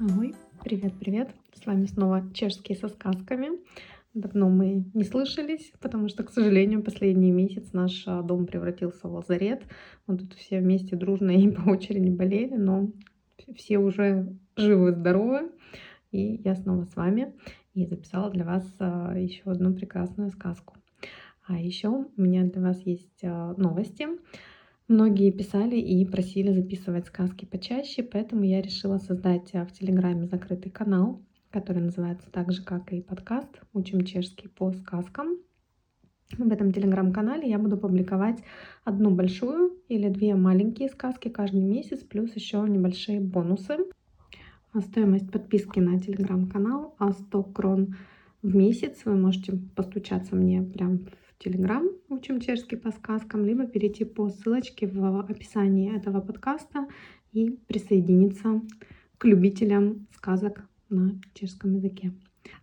Ой, привет-привет! С вами снова чешские со сказками. Давно мы не слышались, потому что, к сожалению, последний месяц наш а, дом превратился в лазарет. Мы тут все вместе дружно и по очереди болели, но все уже живы и здоровы. И я снова с вами и записала для вас а, еще одну прекрасную сказку. А еще у меня для вас есть а, новости. Многие писали и просили записывать сказки почаще, поэтому я решила создать э, в Телеграме закрытый канал, который называется так же, как и подкаст «Учим чешский по сказкам». В этом телеграм-канале я буду публиковать одну большую или две маленькие сказки каждый месяц, плюс еще небольшие бонусы. А стоимость подписки на телеграм-канал 100 крон в месяц. Вы можете постучаться мне прямо Телеграм «Учим чешский по сказкам», либо перейти по ссылочке в описании этого подкаста и присоединиться к любителям сказок на чешском языке.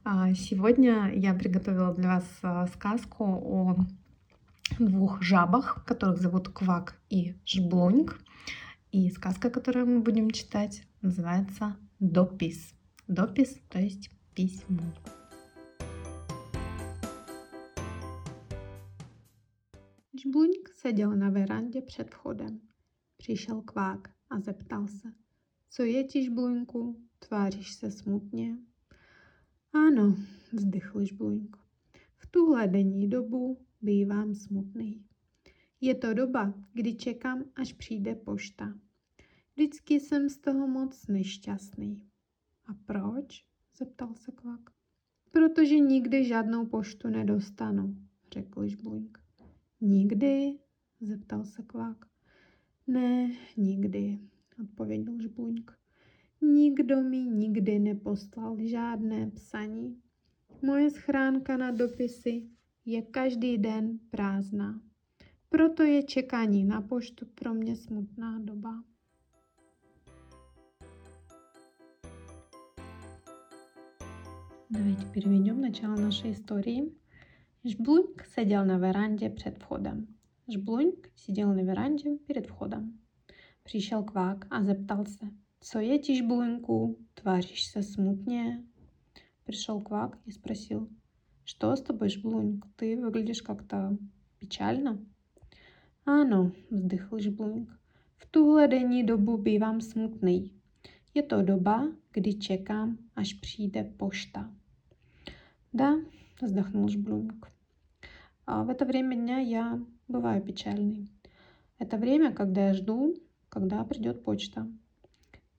А сегодня я приготовила для вас а, сказку о двух жабах, которых зовут Квак и Жблуньк. И сказка, которую мы будем читать, называется «Допис». Допис, то есть письмо. Žbluňk seděl na verandě před vchodem. Přišel kvák a zeptal se. Co je ti, Žbluňku? Tváříš se smutně? Ano, vzdychl Žbluňk. V tuhle denní dobu bývám smutný. Je to doba, kdy čekám, až přijde pošta. Vždycky jsem z toho moc nešťastný. A proč? zeptal se kvak. Protože nikdy žádnou poštu nedostanu, řekl Žbluňk. Nikdy? zeptal se kvák. Ne, nikdy, odpověděl žbuňk. Nikdo mi nikdy neposlal žádné psaní. Moje schránka na dopisy je každý den prázdná. Proto je čekání na poštu pro mě smutná doba. Давайте переведем начало нашей истории. Жблуньк сидел на веранде před входом. Жблуньk сидел на веранде перед входом. A zeptal se, co je ti Жблуньку, tváříš se smutně? Пришел квак и спросил, что с тобой, Жблуньк, ты выглядишь как-то печально? Ano, vzdychl Žblunk. V tuhle denní dobu bývám smutný. Je to doba, kdy čekám, až přijde pošta. Да, вздохнул Жблунг. А в это время дня я бываю печальный. Это время, когда я жду, когда придет почта.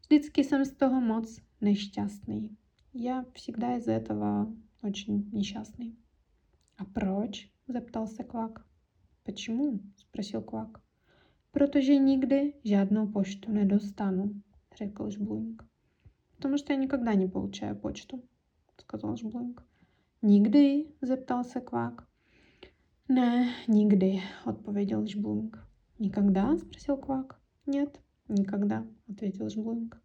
Vždycky jsem z toho moc nešťastný. Я всегда из этого очень несчастный. А проч? Зептался Квак. Почему? Спросил Квак. Protože nikdy žádnou почту не достану, řekl Жблунг. Потому что я никогда не получаю почту, сказал Жблунг. Nikdy? zeptal se Kvák. Ne, nikdy, odpověděl Žblunk. Никогда? спросил Квак. Нет, никогда, ответил Жблунг.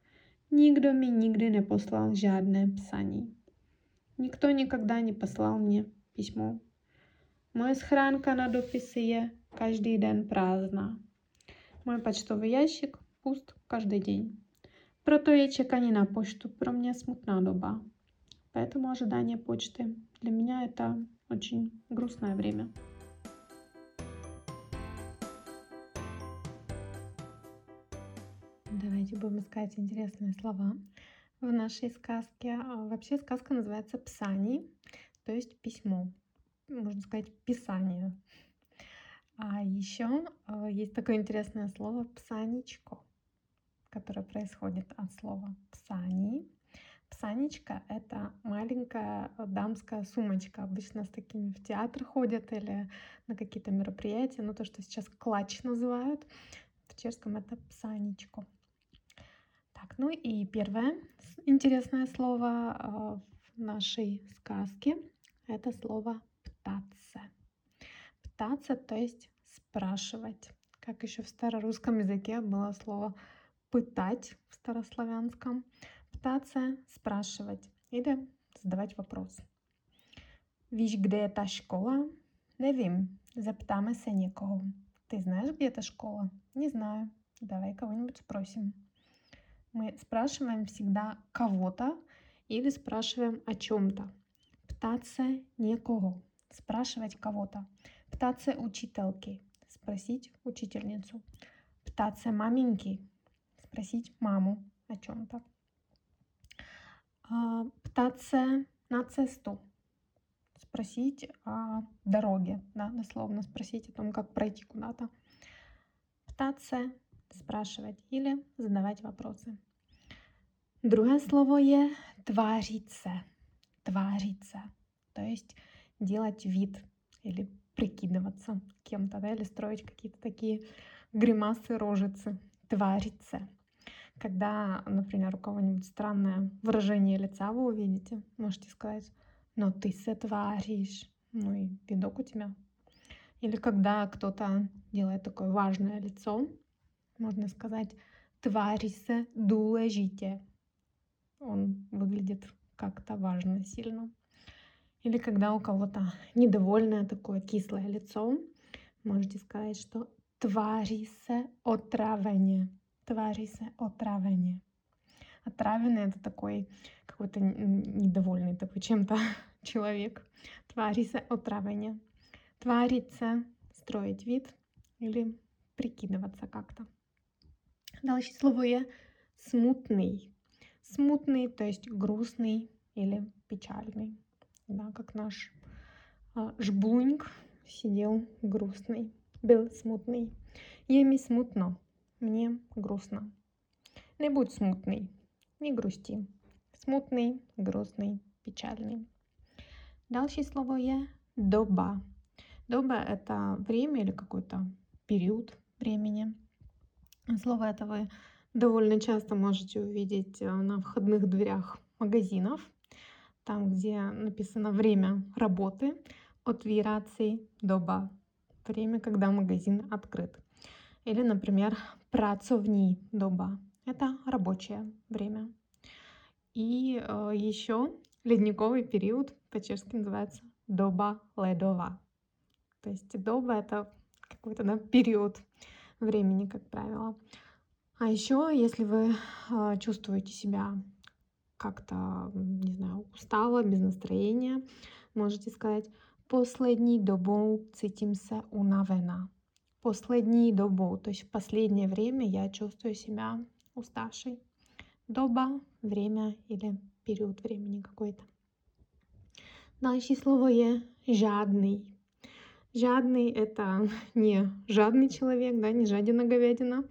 Никто mi nikdy neposlal žádné psaní. Никто никогда не послал мне письмо. Моя схранка на дописи je každý den prázdná. Мой почтовый ящик пуст каждый день. Proto je čekání na poštu pro mě smutná doba. Поэтому ожидание почты для меня это очень грустное время. Давайте будем искать интересные слова в нашей сказке. А, вообще сказка называется «Псани», то есть письмо. Можно сказать «писание». А еще а, есть такое интересное слово «псаничко», которое происходит от слова «псани», Псанечка — это маленькая э, дамская сумочка. Обычно с такими в театр ходят или на какие-то мероприятия. Ну, то, что сейчас клатч называют. В чешском это псанечко. Так, ну и первое интересное слово э, в нашей сказке — это слово «птаться». Птаться, то есть спрашивать. Как еще в старорусском языке было слово «пытать» в старославянском — пытаться спрашивать или задавать вопрос. Kde je ta škola? Nevím, zeptáme se někoho. Ты знаешь, где эта школа? Не знаю. Давай кого-нибудь спросим. мы спрашиваем всегда кого-то или спрашиваем о чем-то. Птаться некого, спрашивать кого-то. Птаться учительки, спросить учительницу. Птаться маменьки, спросить маму о чем-то. А, птаться на цесту, спросить о дороге, да, дословно спросить о том, как пройти куда-то. Птаться, спрашивать или задавать вопросы. Другое слово se. Tvářit se. То есть делать вид или прикидываться кем-то, да, или строить какие-то такие гримасы, рожицы. Твариться. Когда, например, у кого-нибудь странное выражение лица вы увидите, можете сказать, но ты се тваришь. Ну и видок у тебя. Или когда кто-то делает такое важное лицо, можно сказать, тварися důležitě он выглядит как-то важно, сильно. Или когда у кого-то недовольное такое кислое лицо, можете сказать, что твари се Твари се отравление. Отравленный это такой какой-то недовольный такой чем-то человек. Твари се отравление. Твариться, строить вид или прикидываться как-то. Дальше слово я смутный смутный, то есть грустный или печальный. Да, как наш а, жбуньк сидел грустный, был смутный. Еми смутно, мне грустно. Не будь смутный, не грусти. Смутный, грустный, печальный. Дальше слово я доба. Доба — это время или какой-то период времени. Слово это вы довольно часто можете увидеть э, на входных дверях магазинов, там, где написано время работы, от вирации доба, время, когда магазин открыт. Или, например, працовни доба. Это рабочее время. И э, еще ледниковый период по-чешски называется доба ледова. То есть доба это какой-то да, период времени, как правило. А еще, если вы а, чувствуете себя как-то, не знаю, устало, без настроения, можете сказать «Последней добou цитимся унавена». Последней добou, то есть в последнее время я чувствую себя уставшей. Доба, время или период времени какой-то. Дальше слово je жадный. Жадный это не жадный человек, да, не жадина говядина,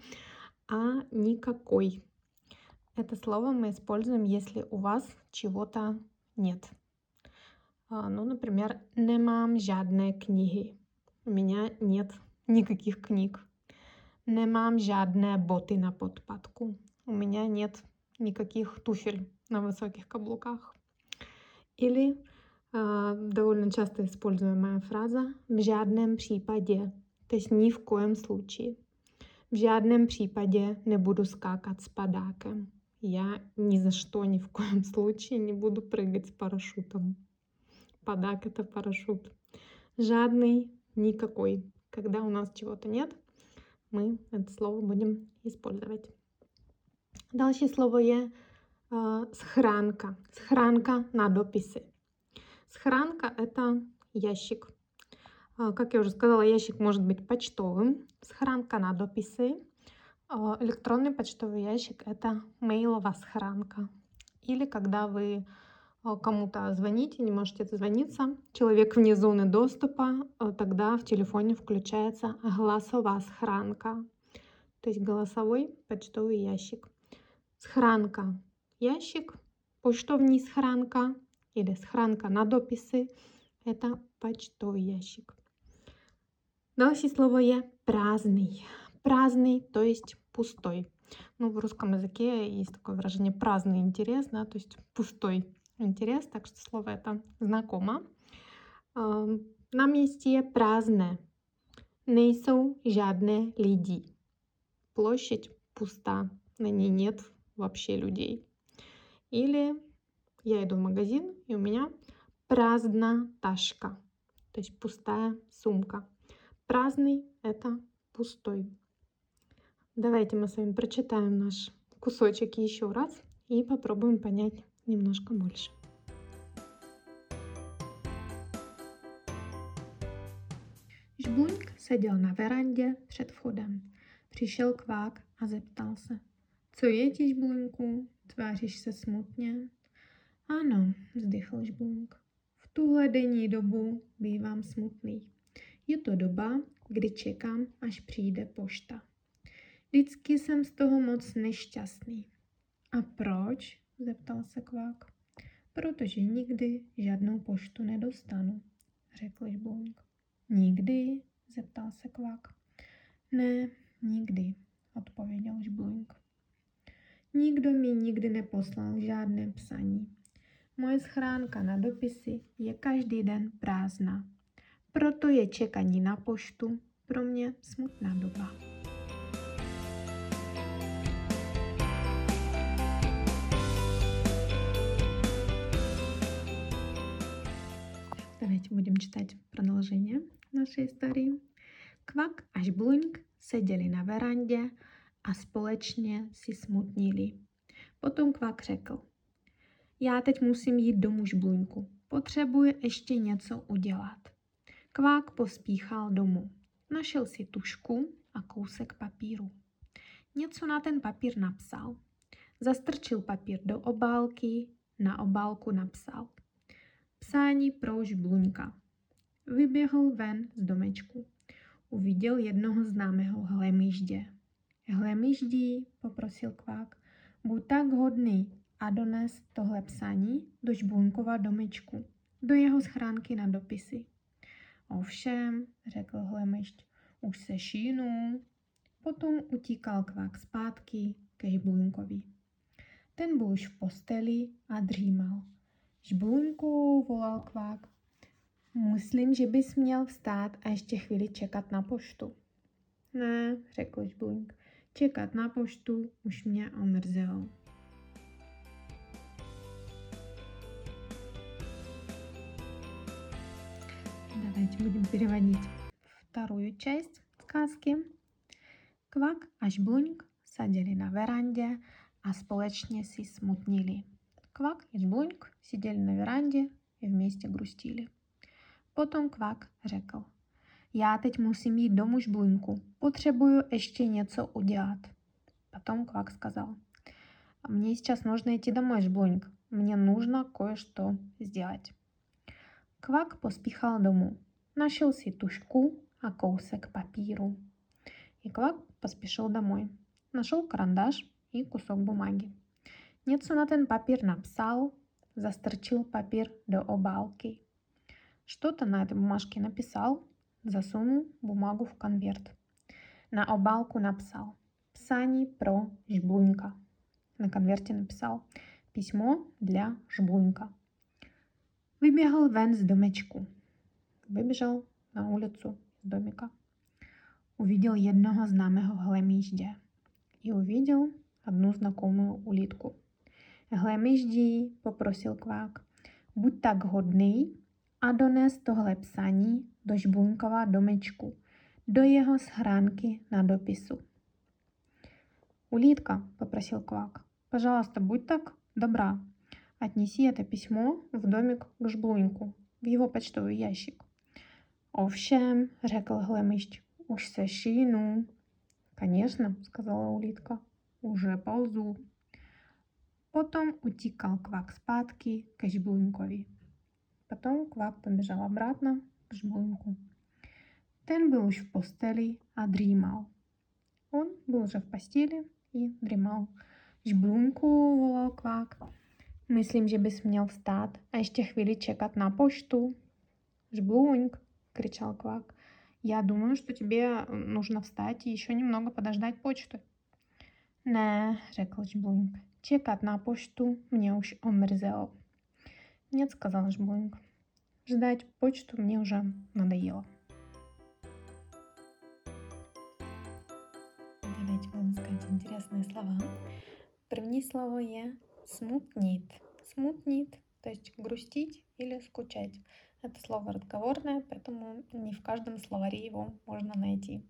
а никакой. Это слово мы используем, если у вас чего-то нет. А, ну, например, «Немам жадные книги». У меня нет никаких книг. «Немам жадные боты на подпадку». У меня нет никаких туфель на высоких каблуках. Или э, довольно часто используемая фраза «в жадном případě», то есть ни в коем случае. V žádném případě nebudu skákat s padákem. Я ни за что, ни в коем случае не буду прыгать с парашютом. Падак — это парашют. Жадный — никакой. Когда у нас чего-то нет, мы это слово будем использовать. Дальше слово je uh, схранка. Схранка на дописи. Схранка — это ящик. А, как я уже сказала, ящик может быть почтовым, схранка на дописи. А, электронный почтовый ящик — это мейловая схранка. Или когда вы а, кому-то звоните, не можете дозвониться, человек вне зоны доступа, тогда в телефоне включается голосовая схранка, то есть голосовой почтовый ящик. Схранка — ящик, почтовый схранка или схранка на дописи — это почтовый ящик. Дальше слово я праздный. Праздный, то есть пустой. Ну, в русском языке есть такое выражение праздный интерес, да, то есть пустой интерес, так что слово это знакомо. На месте праздное. Nejsou žádné лиди. Площадь пуста, на ней нет вообще людей. Или я иду в магазин, и у меня праздна ташка, то есть пустая сумка. Праздный — это пустой. Давайте мы с вами прочитаем наш кусочек еще раз и попробуем понять немножко больше. Žbluňk seděl na verandě před vchodem. Přišel kvák a zeptal se. Co je ti, Žbluňku? Tváříš se smutně? Ano, vzdychl Žbluňk. V tuhle denní dobu bývám smutný. Je to doba, kdy čekám, až přijde pošta. Vždycky jsem z toho moc nešťastný. A proč? Zeptal se kvák. Protože nikdy žádnou poštu nedostanu, řekl Žbluňk. Nikdy? zeptal se kvák. Ne, nikdy, odpověděl Žbluňk. Nikdo mi nikdy neposlal žádné psaní. Moje schránka na dopisy je každý den prázdná. Proto je čekaní na poštu pro mě smutná doba. будем читать продолжение нашей истории. Kvak a Žbluňk seděli na verandě a společně si smutnili. Potom Kvak řekl, já teď musím jít domů Žbluňku, potřebuji ještě něco udělat. Kvák pospíchal domů. Našel si tušku a kousek papíru. Něco na ten papír napsal. Zastrčil papír do obálky, na obálku napsal. Psání pro žbluňka. Vyběhl ven z domečku. Uviděl jednoho známého hlemyždě. Hlemyždí, poprosil kvák, buď tak hodný a dones tohle psaní do žbluňkova domečku, do jeho schránky na dopisy. Ovšem, řekl hlemyšť, už se šínu. Potom utíkal kvák zpátky ke žbluňkovi. Ten byl už v posteli a dřímal. Žbluňku, volal kvák. Myslím, že bys měl vstát a ještě chvíli čekat na poštu. Ne, řekl žbluňk. Čekat na poštu už mě omrzelo. Давайте будем переводить вторую часть сказки. Kvak a Žbluňk seděli na verandě a společně si smutnili. Kvak и Žbluňk сидели на веранде и вместе грустили. Potom Kvak řekl, já teď musím jít domů Žbluňku, potřebuju ještě něco udělat. Потом Kvak сказал, мне сейчас нужно идти домой, Жблуньк. Мне нужно кое-что сделать. Pospíchal domů. Našel si tušku a kousek papíru. И Kvak поспешил домой. Нашел карандаш и кусок бумаги. Něco na ten papír napsal, застрочил papír do obálky. Что-то на этой бумажке написал, засунул бумагу в конверт. На обалку написал «Псани про жбунька». На конверте написал «Письмо для жбунька». Выбегал вен с домечку. Выбежал на улицу из домика. Увидел jednoho známého hlemíždě. И увидел одну знакомую улитку. Hlemíždí, попросил kvák, buď tak hodný a dones tohle psaní do Žbuňkova domečku, do jeho schránky na dopisu. «Улитка», — попросил Квак, — «пожалуйста, будь так добра, отнеси это письмо в домик к Жблуньку, в его почтовый ящик». «Овшем», — řekl Глемыщ, — «уж се шину». «Конечно», — сказала улитка, — «уже ползу». Потом утекал Квак спадки к Жблунькові. Потом Квак побежал обратно к Жблуньку. Ten был уж в постели, а дремал. Он был уже в постели и дремал. Žblunku, volal Kvák. Myslím, že bys měl vstát a ještě chvíli čekat на почту. Жблуньк, кричал Квак. Я думаю, что тебе нужно встать и еще немного подождать почты. Не, řekl Žblуньk. Čekat na poštu mě už omrzelo. Нет, сказал Жблуньк. Ждать почту мне уже надоело. Давайте будем искать интересные слова. První slovo je смутнит. Смутнит, то есть грустить или скучать. Это слово разговорное, поэтому не в каждом словаре его можно найти.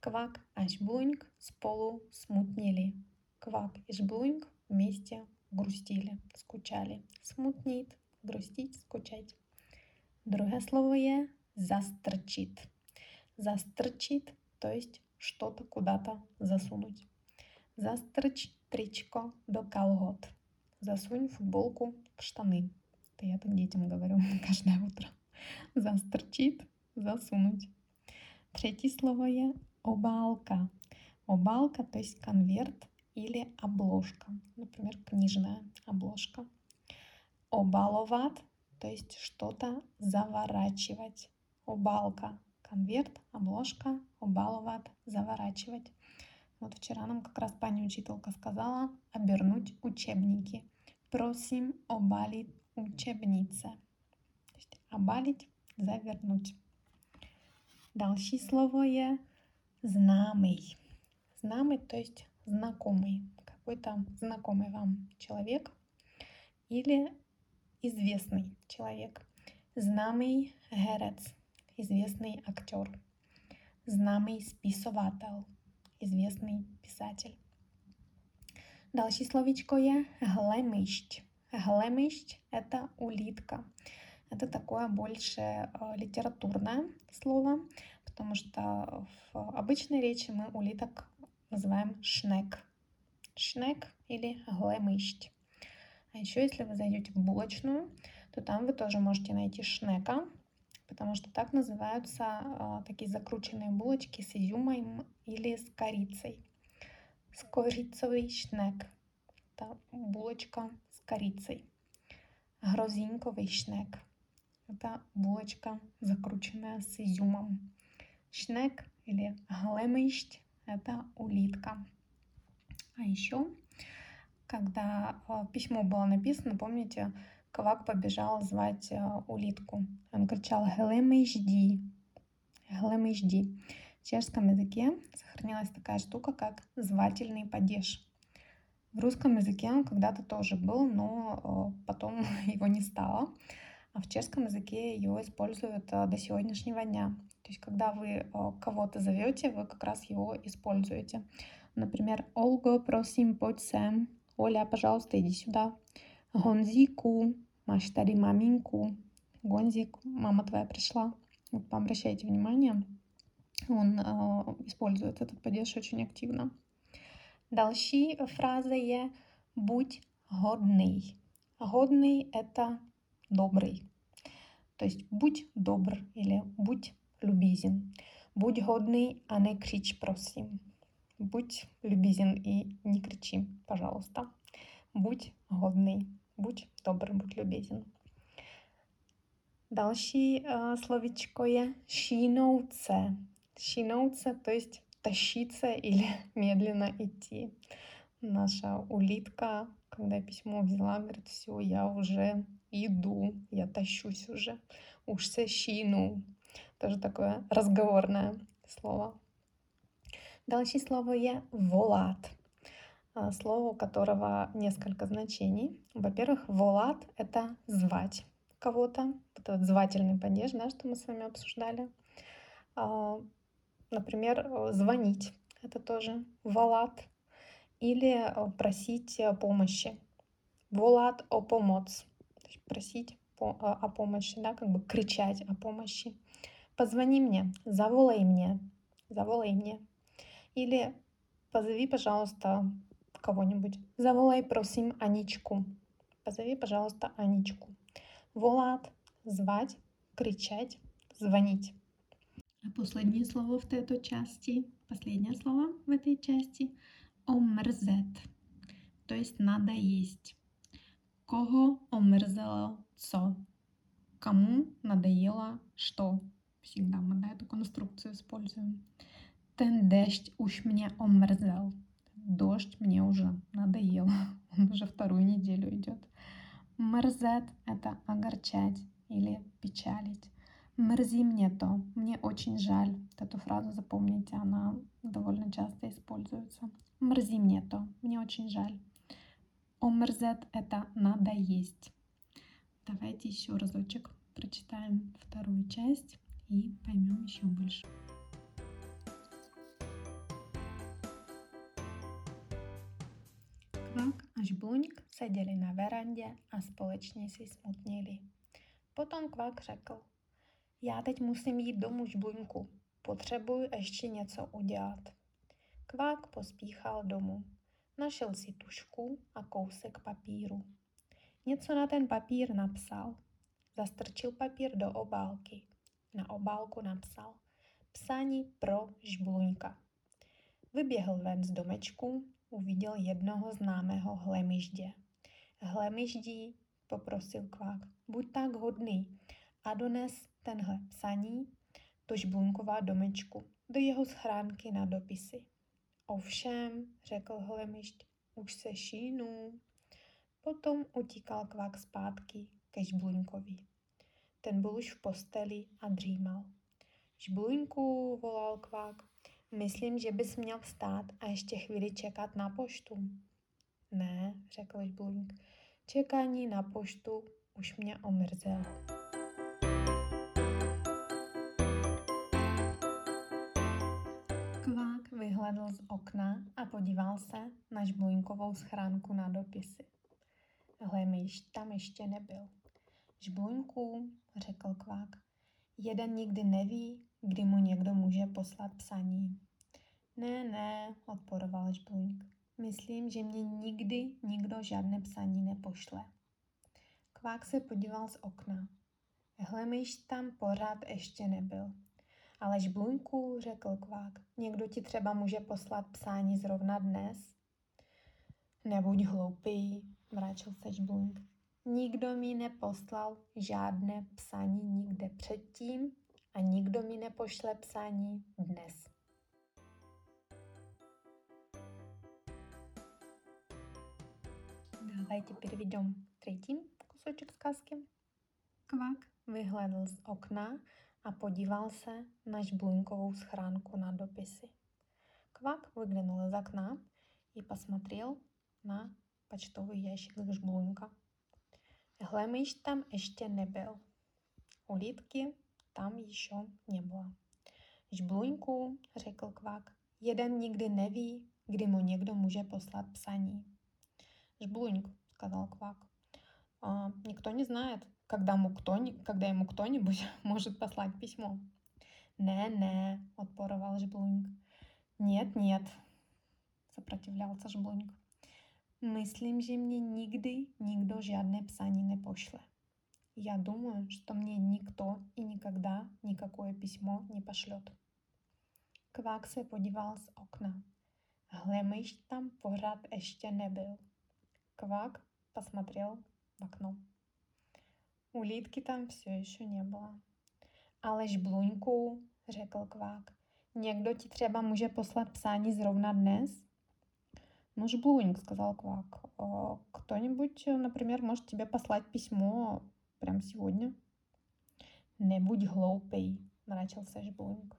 Квак, аж блуньк, с полу смутнили. Квак и Жблуньк вместе грустили, скучали. Смутнит, грустить, скучать. Друге слово є застрчит. Застрчит, то есть что-то куда-то засунуть. Застрч тричко до колгот. Засунь футболку в штаны. Это я так детям говорю каждое утро. Застрчит, засунуть. Третье слово є обалка. Обалка, то есть конверт или обложка. Например, книжная обложка. Обаловат, то есть что-то заворачивать. Обалка, конверт, обложка, обаловат, заворачивать. Вот вчера нам как раз пани учителька сказала обернуть учебники. Просим обалить учебнице. То есть обалить, завернуть. Дальше слово є знамый. Знамый, то есть знакомый. Какой-то знакомый вам человек или известный человек. Знамый герец, известный актер. Знамый списователь, известный писатель. Дальше словечко є глемищ. Глемищ – это улитка. Это такое больше э, литературное слово, потому что в обычной речи мы улиток называем шнек. Шнек или глемыщ. А еще, если вы зайдете в булочную, то там вы тоже можете найти шнека, потому что так называются а, такие закрученные булочки с изюмом или с корицей. С корицовый шнек. Это булочка с корицей. Грозинковый шнек. Это булочка, закрученная с изюмом. Шнек или глемыщ – это улитка. А еще когда а, письмо было написано, помните, Кавак побежал звать а, улитку. Он кричал «Гелемы жди!» «Гелемы жди!» В чешском языке сохранилась такая штука, как звательный падеж. В русском языке он когда-то тоже был, но а, потом его не стало. А в чешском языке его используют до сегодняшнего дня. То есть, когда вы кого-то зовете, вы как раз его используете. Например, «Олго, просим, подь сэм», Оля, пожалуйста, иди сюда. Гонзику, Маш, tady маминку. Гонзик, мама твоя пришла. Вот, обращайте внимание, он э, использует этот падеж очень активно. Дальше фраза є «будь годный». Годный – это добрый. То есть будь добр или будь любезен. Будь годный, а не кричь, просим. Будь любезен и не кричи, пожалуйста. Будь годный, будь добрый, будь любезен. Další uh, slovičko je šínouce. Šínouce, то есть тащиться или медленно идти. Наша улитка, когда письмо взяла, говорит, все, я уже иду, я тащусь уже. Уж се шину. Тоже такое разговорное слово. Дальше слово є волат. Слово, у которого несколько значений. Во-первых, волат — это звать кого-то. Вот звательный падеж, да, что мы с вами обсуждали. Например, звонить — это тоже волат. Или просить помощи. Волат о помоц. Просить о помощи, да, как бы кричать о помощи. Позвони мне, заволай мне, заволай мне. Или позови, пожалуйста, кого-нибудь. Заволай, просим, Аничку. Позови, пожалуйста, Аничку. Волат – звать, кричать, звонить. А последнее слово в этой части, последнее слово в этой части – омрзет, то есть надо есть. Кого омрзело co? Кому надоело что? Всегда мы да, эту конструкцию используем. Ten дождь уж меня омерзел. Дождь мне уже надоел. Он уже вторую неделю идет. Мерзет – это огорчать или печалить. Мерзи мне то, мне очень жаль. Эту фразу запомните, она довольно часто используется. Мерзи мне то, мне очень жаль. Омерзет – это надо есть. Давайте еще разочек прочитаем вторую часть и поймем еще больше. Žbluňk seděli na verandě a společně si smutnili. Potom kvak řekl, já teď musím jít domů žbluňku, potřebuji ještě něco udělat. Kvák pospíchal domů. Našel si tušku a kousek papíru. Něco na ten papír napsal. Zastrčil papír do obálky. Na obálku napsal Psání pro žbluňka. Vyběhl ven z domečku, uviděl jednoho známého hlemiždě. Hlemiždí, poprosil kvák, buď tak hodný a dones tenhle psaní do žblunkova domečku, do jeho schránky na dopisy. Ovšem, řekl hlemišť, už se šínu. Potom utíkal kvák zpátky ke žbluňkovi. Ten byl už v posteli a dřímal. Žbluňku, volal kvák, myslím, že bys měl vstát a ještě chvíli čekat na poštu. Ne, řekl žbluňk, čekání na poštu už mě omrzelo. Kvák vyhledl z okna a podíval se na žbluňkovou schránku na dopisy. Hlemíš tam ještě nebyl. Žbluňku, řekl kvák, jeden nikdy neví, kdy mu někdo může poslat psaní. Ne, ne, odporoval žbluňk. Myslím, že mě nikdy nikdo žádné psaní nepošle. Kvák se podíval z okna. Hlemíš tam pořád ještě nebyl. Ale žbluňku, řekl kvák, někdo ti třeba může poslat psání zrovna dnes? Nebuď hloupý, mračil se žbluňk. Nikdo mi neposlal žádné psaní nikde předtím a nikdo mi nepošle psaní dnes. Давайте переведем третий кусочек сказки. Kvak vyhledl z okna a podíval se na žblunkovou schránku na dopisy. Kvak выглянул из окна и посмотрел на почтовый ящик жблунка. Глемыш там ještě nebyl. Улитки tam ještě не было. Žbluňku, řekl kvak, jeden nikdy neví, kdy mu někdo může poslat psaní. Žbluňk, сказал квак. А, никто не знает, когда, ему кто, когда ему кто-нибудь может послать письмо. «Не-не», — отпоровал Жблуньк. «Нет-нет», — сопротивлялся Жблуньк. Myslím, že mě nikdy nikdo žádné psaní nepošle. Я думаю, что мне никто и никогда никакое письмо не пошлет. Kvák se podíval z okna. Hlemyš tam pořád ještě nebyl. Kvák посмотрел в окно. Улитки там все еще не было. Alež Bluňku, řekl kvák, někdo ti třeba může poslat psání zrovna dnes? Ну, Жблуньк, сказал Квак, кто-нибудь, например, может тебе послать письмо прямо сегодня? Не будь глупый, мрачился Жблуньк.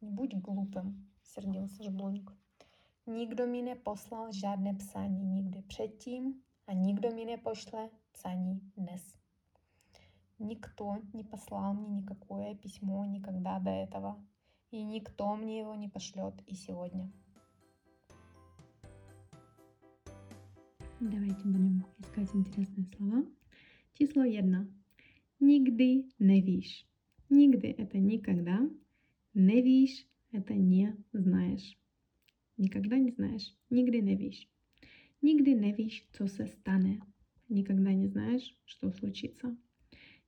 Не будь глупым, сердился Жблуньк. Nikdo mi neposlal žádné psání nikdy předtím a nikdo mi nepošle писаний днес. Никто не послал мне никакое письмо никогда до этого, и никто мне его не пошлет и сегодня. Давайте будем искать интересные слова. Число 1. Нигды не вишь. Нигды – это никогда. Не вишь – это не знаешь. Никогда не знаешь. Нигdy не вишь. Nigdy nevíš, co se stane. Никогда не знаешь, что случится.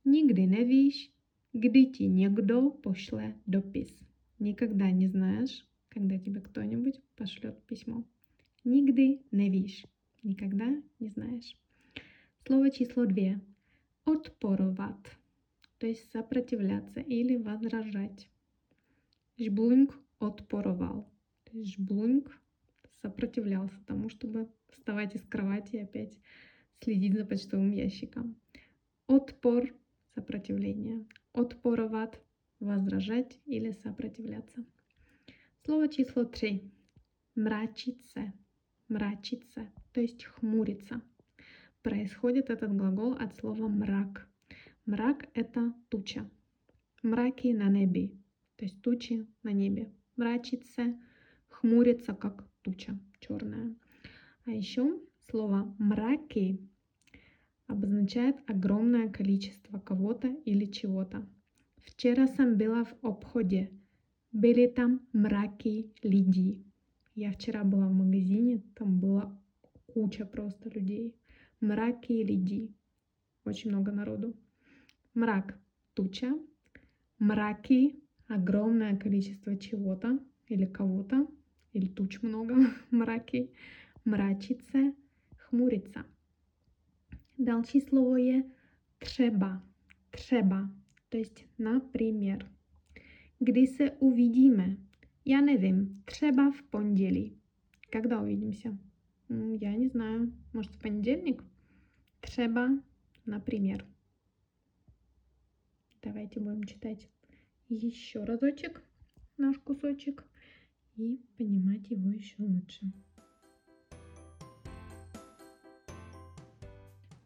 Nikdy nevíš, kdy ti někdo пошле допис. Никогда не знаешь, когда тебе кто-нибудь пошлет письмо. Nikdy nevíš. Никогда не знаешь. Слово число две. Отпорovat. То есть сопротивляться или возражать. Жблунг отпоровал. То сопротивлялся тому, чтобы вставать из кровати и опять следить за почтовым ящиком. Отпор – сопротивление. Отпороват – возражать или сопротивляться. Слово число 3. Мрачиться. Мрачиться, то есть хмуриться. Происходит этот глагол от слова мрак. Мрак – это туча. Мраки на небе, то есть тучи на небе. Мрачиться, хмуриться, как туча черная. А еще Слово «мраки» обозначает огромное количество кого-то или чего-то. Вчера сам была в обходе. Были там мраки людей. Я вчера была в магазине, там была куча просто людей. Мраки людей. Очень много народу. Мрак – туча. Мраки – огромное количество чего-то или кого-то. Или туч много. Мраки. Мрачиться – хмуриться. Slovo je třeba. Třeba. To есть, например. Kdy se uvidíme? Я nevím. Třeba в понедельник. Когда увидимся? Я не знаю. Может, в понедельник? Třeba, например. Давайте будем читать еще разочек наш кусочек и понимать его еще лучше.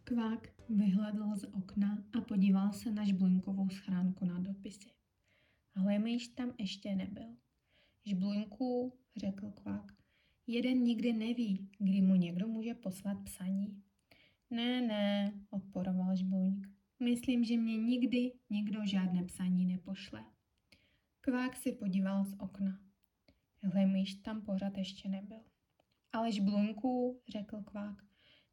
Kvák vyhledl z okna a podíval se na žbluňkovou schránku na dopisy. Ale myš tam ještě nebyl. Žbluňku, řekl kvák, jeden nikdy neví, kdy mu někdo může poslat psaní. Ne, ne, odporoval žbluňk. Myslím, že mě nikdy nikdo žádné psaní nepošle. Kvák si podíval z okna. Hlemíš tam pořád ještě nebyl. Ale žbluňku, řekl kvák,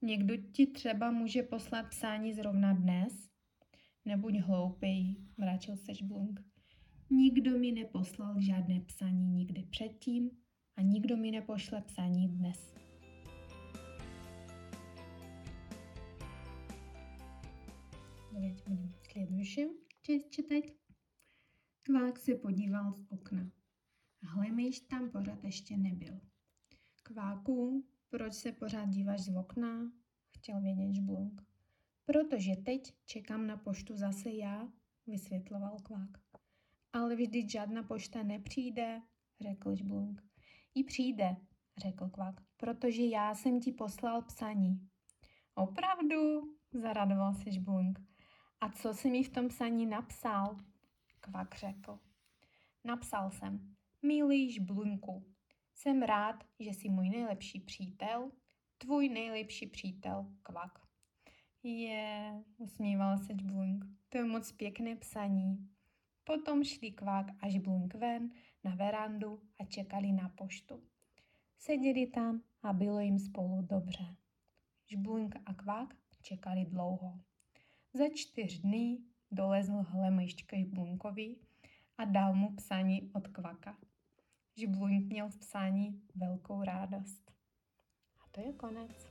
někdo ti třeba může poslat psání zrovna dnes? Nebuď hloupej, mračil se žblunk. Nikdo mi neposlal žádné psaní nikdy předtím a nikdo mi nepošle psaní dnes. Давайте будем следующую часть читать. Kvák se podíval z okna. Hlemíš tam pořád ještě nebyl. Kváku, proč se pořád díváš z okna? Chtěl vědět žblunk. Protože teď čekám na poštu zase já, vysvětloval kvák. Ale vždyť žádná pošta nepřijde, řekl žblunk. I přijde, řekl kvák, protože já jsem ti poslal psaní. Opravdu, zaradoval se žblunk. A co jsi mi v tom psaní napsal? Kvak řekl. Napsal jsem, milý žblunku, jsem rád, že jsi můj nejlepší přítel, tvůj nejlepší přítel, kvak. Je, usmíval se žblunk, to je moc pěkné psaní. Potom šli kvák a žblunk ven na verandu a čekali na poštu. Seděli tam a bylo jim spolu dobře. Žblunk a kvák čekali dlouho. Za čtyř dní dolezl hlemejšť k Žblunkovi a dal mu psaní od kvaka. Žblunk měl v psání velkou rádost. A to je konec.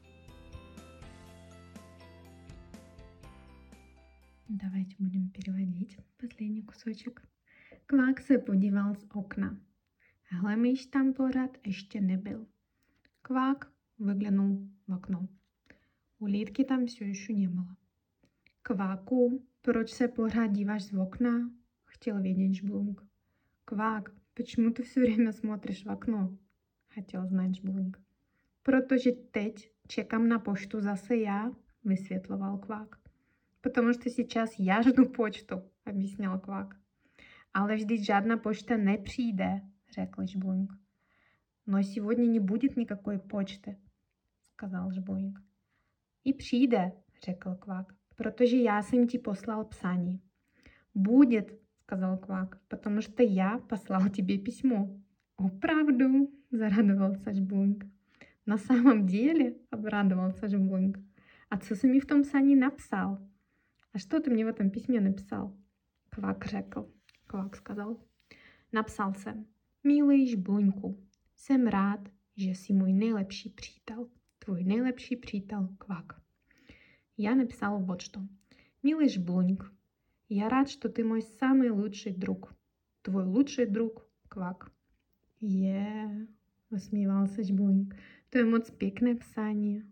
Давайте будем переводить последний кусочек. Kvák se podíval z okna. Hlemíš tam pořád ještě nebyl. Kvák выглянул в окно. Улитки там все еще не было. Kváku, proč se pořád díváš z okna? Chtěl vědět žblunk. Kvák, почему ты все время смотришь в окно? Хотел знать žblunk. Protože teď čekám na poštu zase já, vysvětloval kvák. Потому что сейчас я жду почту, объяснял kvák. Ale vždyť žádná pošta nepřijde, řekl žblunk. Но сегодня не будет никакой почты, сказал žblunk. И přijde, řekl kvák protože já jsem ti poslal psaní. Будет, сказал Квак, потому что я послал тебе письмо. Оправду, зарадовался Жбунг. На самом деле, обрадовался Жбунг. А что ты мне в том писании написал? А что ты мне в этом письме написал? Квак řekl. Квак сказал. Napsal jsem. Milý Žbluňku, jsem rád, že jsi můj nejlepší přítel. Tvůj nejlepší přítel Kvak. Я написала вот что. Милый жблуньк, я рад, что ты мой самый лучший друг. Твой лучший друг Квак. Є, усміхався жблуньк. То емоц пікне писание.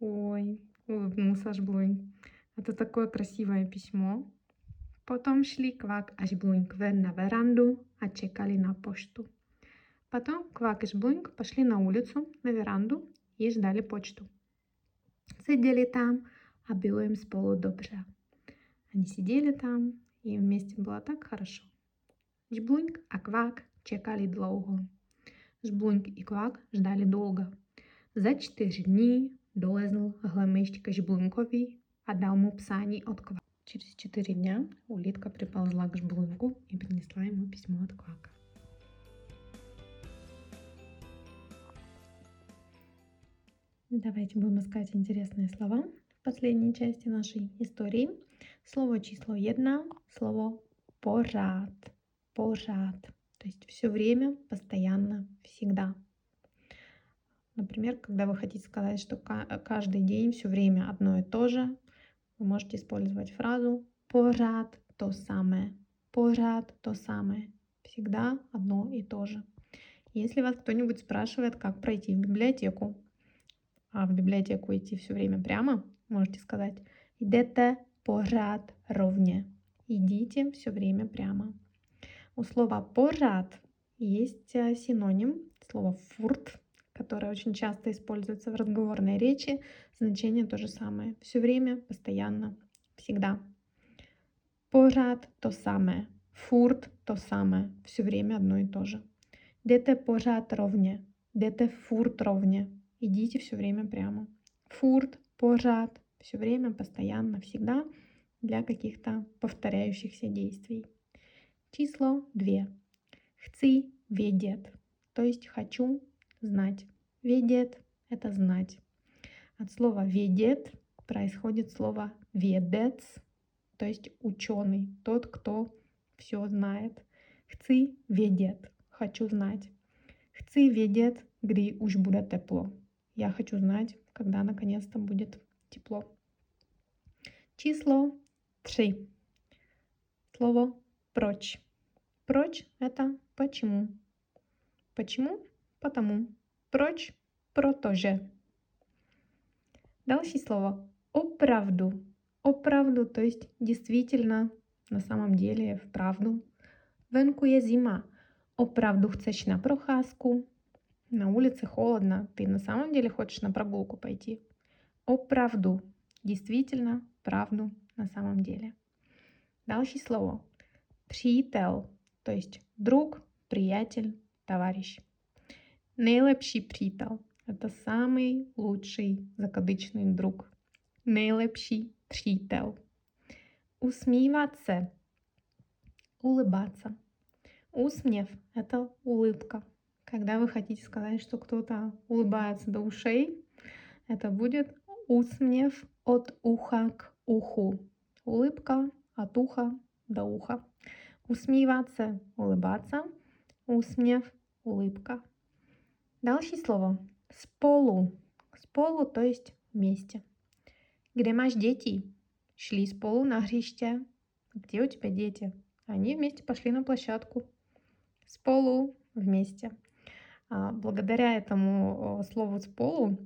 Ой, улыбнулся жблуньк. Это такое красивое письмо. Потом шли Квак и Жблуньк вен на веранду, а чекали на пошту. Потом Квак и Жблуньк пошли на улицу, на веранду и ждали почту. Сидели там, а было им спало добре. Они сидели там, и вместе было так хорошо. Жблуньк, а квак чекали долго. Жблуньк и квак ждали долго. За четыре дні долезл глемищ к жблункові, а дал ему псаний от квака. Через четыре дня улитка приползла к жблунку и принесла ему письмо от квака. Давайте будем искать интересные слова в последней части нашей истории. Слово число jedna, слово порад. Порад. То есть все время, постоянно, всегда. Например, когда вы хотите сказать, что каждый день, все время одно и то же, вы можете использовать фразу порад то самое. Порад то самое. Всегда одно и то же. Если вас кто-нибудь спрашивает, как пройти в библиотеку, а в библиотеку идти все время прямо, можете сказать «Идете порад ровне». Идите все время прямо. У слова порад есть э, синоним, слово фурт, которое очень часто используется в разговорной речи. Значение то же самое. Все время, постоянно, всегда. Порад то самое. Фурт то самое. Все время одно и то же. Дете порад ровне. Дете фурт ровне. Идите все время прямо. Фурт, порад, все время, постоянно, всегда для каких-то повторяющихся действий. Число 2. Хци ведет, то есть хочу знать. Ведет – это знать. От слова ведет происходит слово ведец, то есть ученый, тот, кто все знает. Хци ведет, хочу знать. Хци ведет, гри уж будет тепло. Я хочу знать, когда наконец-то будет тепло. Число 3. Слово прочь. Прочь – это почему. Почему? Потому. Прочь – протоже. Дальше слово оправду. Оправду, то есть действительно, на самом деле, вправду. Венку є зима. Оправду chceš на прохаску. На улице холодно, ты на самом деле хочешь на прогулку пойти? О правду. Действительно, правду на самом деле. Дальше слово. Приятель, то есть друг, приятель, товарищ. Найлепший приятель – это самый лучший закадычный друг. Найлепший приятель. Усмеиваться, улыбаться. Усмев – это улыбка. Когда вы хотите сказать, что кто-то улыбается до ушей, это будет усмев от уха к уху. Улыбка от уха до уха. Усмеиваться, улыбаться. Усмев, улыбка. С полу. С полу, то есть вместе. Где маш дети? Шли с полу на грище. Где у тебя дети? Они вместе пошли на площадку. С полу вместе. А, благодаря этому слову «сполу»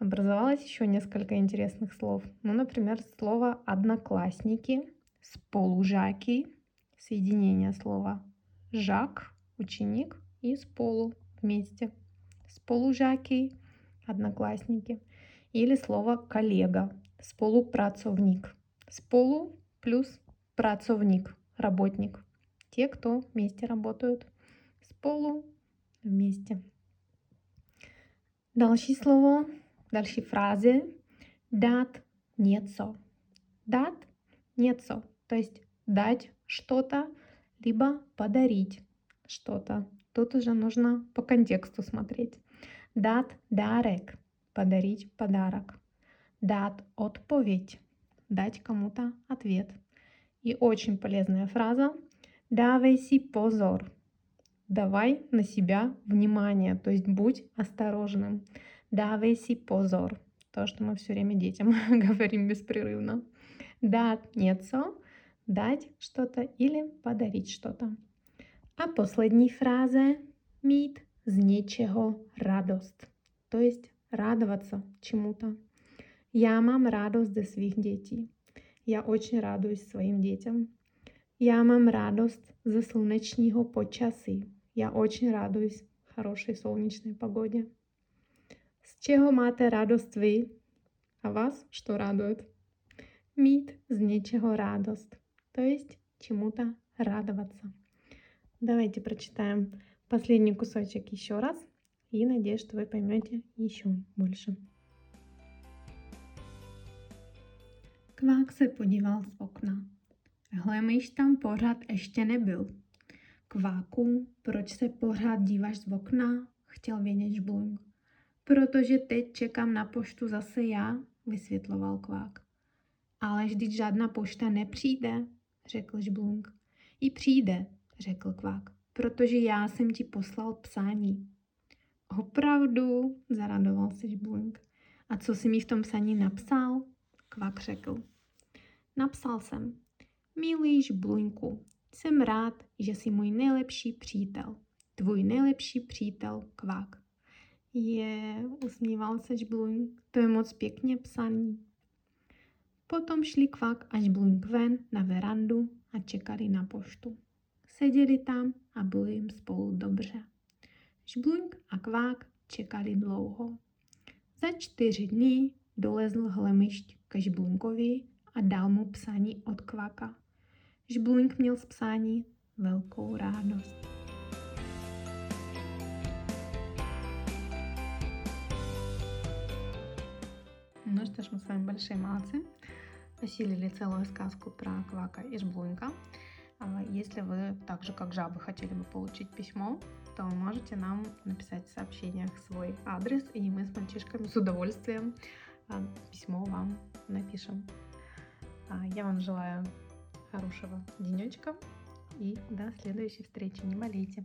образовалось еще несколько интересных слов. Ну, например, слово «одноклассники», «сполужаки», соединение слова «жак», «ученик» и «сполу» вместе. «Сполужаки», «одноклассники». Или слово «коллега», «сполупрацовник». «Сполу» плюс «працовник», «работник». Те, кто вместе работают. «Сполу» вместе. Další slovo, další фразы. Дать něco. Дать něco. То есть дать что-то, либо подарить что-то. Тут уже нужно по контексту смотреть. Дать дарек. Подарить подарок. Дать отповедь. Дать кому-то ответ. И очень полезная фраза. Давай си позор давай на себя внимание, то есть будь осторожным. Давай си позор. То, что мы все время детям говорим беспрерывно. Дать нецо, дать что-то или подарить что-то. А последней фраза мít з нечего радость, то есть радоваться чему-то. Я мам радость за своих детей. Я очень радуюсь своим детям. Я мам радость за слунечního počasí. Я очень радуюсь хорошей солнечной погоде. С чего máte радость вы? А вас что радует? Мít з нечего радость, то есть чему-то радоваться. Давайте прочитаем последний кусочек еще раз и надеюсь, что вы поймете еще больше. Kvák se podíval z okna. Hlemyš tam pořád ještě nebyl. Kváku, proč se pořád díváš z okna? Chtěl vědět žblunk. Protože teď čekám na poštu zase já, vysvětloval kvák. Ale vždyť žádná pošta nepřijde, řekl žblunk. I přijde, řekl kvák, protože já jsem ti poslal psání. Opravdu, zaradoval se žblunk. A co jsi mi v tom psaní napsal? Kvak řekl. Napsal jsem. Milý žbluňku, jsem rád, že jsi můj nejlepší přítel. Tvůj nejlepší přítel Kvak. Je, usmíval se žbluňk, to je moc pěkně psaný. Potom šli Kvak a žbluňk ven na verandu a čekali na poštu. Seděli tam a bylo jim spolu dobře. Žbluňk a Kvák čekali dlouho. Za čtyři dny dolezl hlemišť ke Žblunkovi a dal mu psaní od Kvaka. Žbluňk měl z psání velkou radost. Ну что ж, мы с вами большие молодцы. Осилили целую сказку про Квака и Жблунька. А Если вы, так же как жабы, хотели бы получить письмо, то можете нам написать в сообщениях свой адрес, и мы с мальчишками с удовольствием а, письмо вам напишем. А, Я вам желаю хорошего денечка и до следующей встречи. Не болейте.